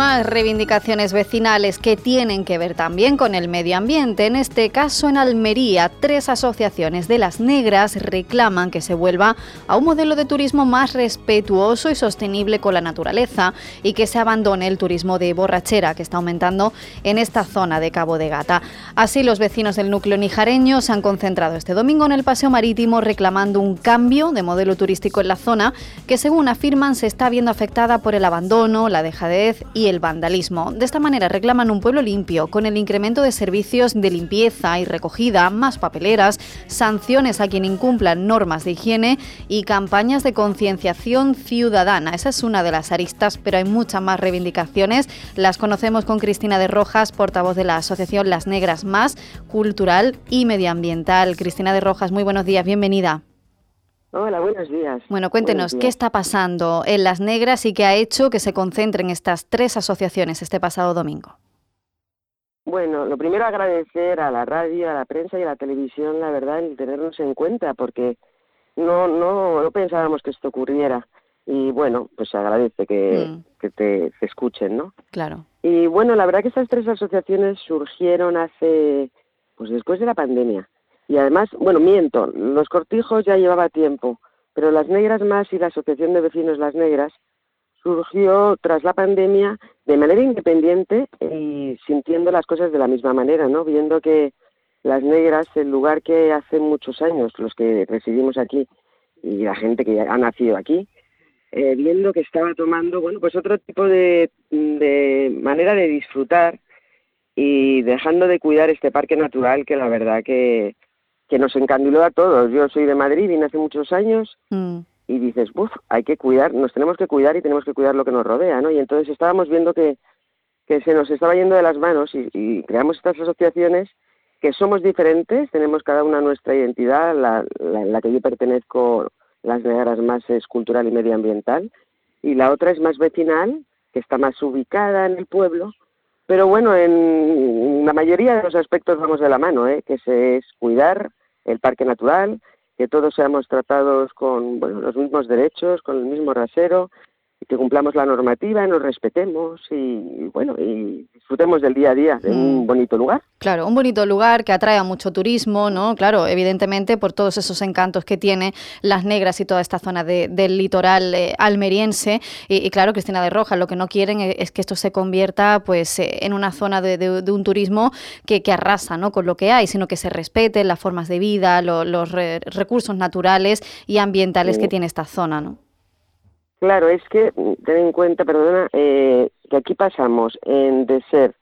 Reivindicaciones vecinales que tienen que ver también con el medio ambiente. En este caso, en Almería, tres asociaciones de las negras reclaman que se vuelva a un modelo de turismo más respetuoso y sostenible con la naturaleza y que se abandone el turismo de borrachera que está aumentando en esta zona de Cabo de Gata. Así, los vecinos del núcleo nijareño se han concentrado este domingo en el paseo marítimo reclamando un cambio de modelo turístico en la zona que, según afirman, se está viendo afectada por el abandono, la dejadez y el vandalismo. De esta manera reclaman un pueblo limpio, con el incremento de servicios de limpieza y recogida, más papeleras, sanciones a quien incumplan normas de higiene y campañas de concienciación ciudadana. Esa es una de las aristas, pero hay muchas más reivindicaciones. Las conocemos con Cristina de Rojas, portavoz de la Asociación Las Negras Más, Cultural y Medioambiental. Cristina de Rojas, muy buenos días, bienvenida. Hola, buenos días. Bueno, cuéntenos, ¿qué está pasando en Las Negras y qué ha hecho que se concentren estas tres asociaciones este pasado domingo? Bueno, lo primero agradecer a la radio, a la prensa y a la televisión, la verdad, el tenernos en cuenta, porque no, no, no pensábamos que esto ocurriera. Y bueno, pues se agradece que, mm. que te, te escuchen, ¿no? Claro. Y bueno, la verdad que estas tres asociaciones surgieron hace, pues después de la pandemia y además, bueno, miento, los cortijos ya llevaba tiempo, pero las negras más y la Asociación de Vecinos Las Negras surgió tras la pandemia de manera independiente y sintiendo las cosas de la misma manera, ¿no? Viendo que las negras, el lugar que hace muchos años, los que residimos aquí y la gente que ha nacido aquí, eh, viendo que estaba tomando, bueno, pues otro tipo de, de manera de disfrutar y dejando de cuidar este parque natural que la verdad que, que nos encandiló a todos. Yo soy de Madrid, vine hace muchos años mm. y dices, uff, hay que cuidar, nos tenemos que cuidar y tenemos que cuidar lo que nos rodea, ¿no? Y entonces estábamos viendo que, que se nos estaba yendo de las manos y, creamos estas asociaciones que somos diferentes, tenemos cada una nuestra identidad, la, la, que yo pertenezco, las negras más es cultural y medioambiental, y la otra es más vecinal, que está más ubicada en el pueblo, pero bueno, en la mayoría de los aspectos vamos de la mano, ¿eh? que se es cuidar, el parque natural, que todos seamos tratados con bueno, los mismos derechos, con el mismo rasero, que cumplamos la normativa, nos respetemos y, bueno, y disfrutemos del día a día de un mm. bonito lugar. Claro, un bonito lugar que atrae a mucho turismo, ¿no? Claro, evidentemente por todos esos encantos que tiene Las Negras y toda esta zona del litoral eh, almeriense. Y, claro, Cristina de Rojas, lo que no quieren es, que esto se convierta pues eh, en una zona de, un turismo que, arrasa ¿no? con lo que hay, sino que se respeten las formas de vida, los recursos naturales y ambientales que tiene esta zona, ¿no? Claro, es que ten en cuenta, perdona, eh, que aquí pasamos en de ser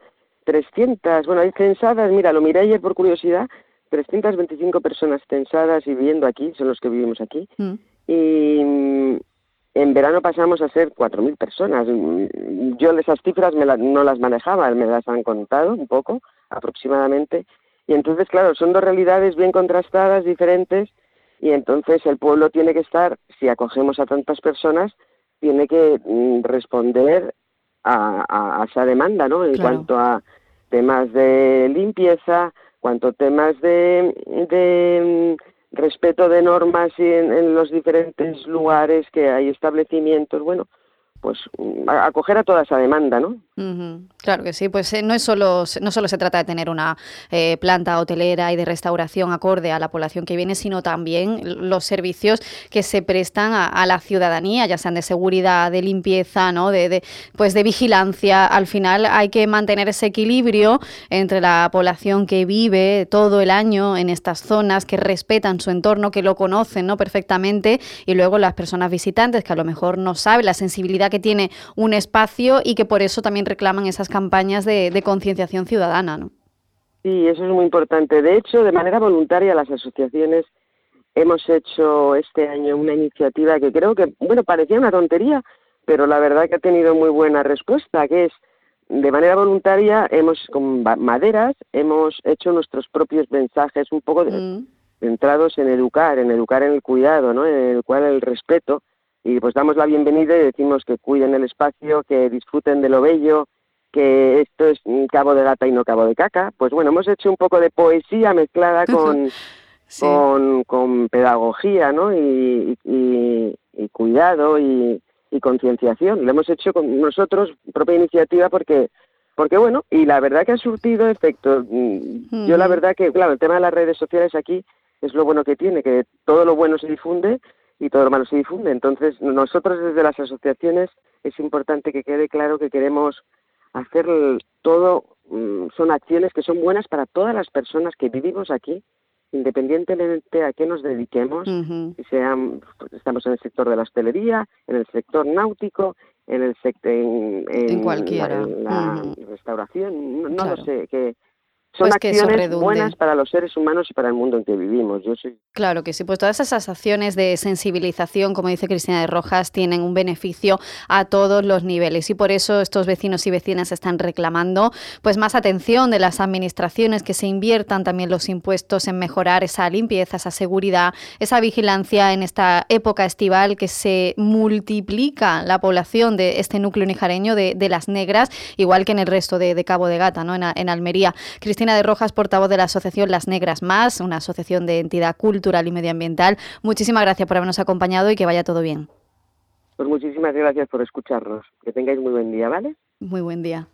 300, bueno, hay censadas, mira, lo miré ayer por curiosidad, 325 personas censadas y viviendo aquí, son los que vivimos aquí, mm. y mm, en verano pasamos a ser 4.000 personas. Yo esas cifras me no las manejaba, me las han contado un poco, aproximadamente, y entonces, claro, son dos realidades bien contrastadas, diferentes, y entonces el pueblo tiene que estar, si acogemos a tantas personas, tiene que mm, responder a, esa demanda, ¿no? En cuanto a temas de limpieza, cuanto temas de, de mm, respeto de normas y en, los diferentes lugares que hay establecimientos, bueno, pues acoger a toda esa demanda, ¿no? Claro que sí, pues eh, no es solo no solo se trata de tener una eh, planta hotelera y de restauración acorde a la población que viene, sino también los servicios que se prestan a, la ciudadanía, ya sean de seguridad, de limpieza, ¿no? De, pues de vigilancia. Al final hay que mantener ese equilibrio entre la población que vive todo el año en estas zonas, que respetan su entorno, que lo conocen, ¿no? Perfectamente, y luego las personas visitantes que a lo mejor no saben la sensibilidad que tiene un espacio y que por eso también reclaman esas campañas de, concienciación ciudadana. ¿no? Sí, eso es muy importante. De hecho, de manera voluntaria las asociaciones hemos hecho este año una iniciativa que creo que, bueno, parecía una tontería, pero la verdad que ha tenido muy buena respuesta, que es de manera voluntaria hemos con maderas hemos hecho nuestros propios mensajes un poco mm. centrados en educar, en educar en el cuidado, ¿no? En el cual el respeto y pues damos la bienvenida y decimos que cuiden el espacio, que disfruten de lo bello, que esto es cabo de gata y no cabo de caca. Pues bueno, hemos hecho un poco de poesía mezclada con, con, con, pedagogía, ¿no? Y, y, cuidado y, y concienciación. Lo hemos hecho con nosotros, propia iniciativa, porque porque bueno, y la verdad que ha surtido efecto. Yo la verdad que, claro, el tema de las redes sociales aquí es lo bueno que tiene, que todo lo bueno se difunde y todo lo malo se difunde. Entonces, nosotros desde las asociaciones es importante que quede claro que queremos hacer todo, mm, son acciones que son buenas para todas las personas que vivimos aquí, independientemente a qué nos dediquemos, si sean, pues, estamos en el sector de la hostelería, en el sector náutico, en el sector en, en, cualquiera. la, restauración, no, lo sé, que son pues acciones buenas para los seres humanos y para el mundo en que vivimos. Yo soy... Claro que sí, pues todas esas acciones de sensibilización, como dice Cristina de Rojas, tienen un beneficio a todos los niveles y por eso estos vecinos y vecinas están reclamando pues más atención de las administraciones que se inviertan también los impuestos en mejorar esa limpieza, esa seguridad, esa vigilancia en esta época estival que se multiplica la población de este núcleo nijareño de, las negras, igual que en el resto de, Cabo de Gata, ¿no? en, en Almería. Cristina de Rojas, portavoz de la asociación Las Negras Más, una asociación de entidad cultural y medioambiental. Muchísimas gracias por habernos acompañado y que vaya todo bien. Pues muchísimas gracias por escucharnos. Que tengáis muy buen día, ¿vale? Muy buen día.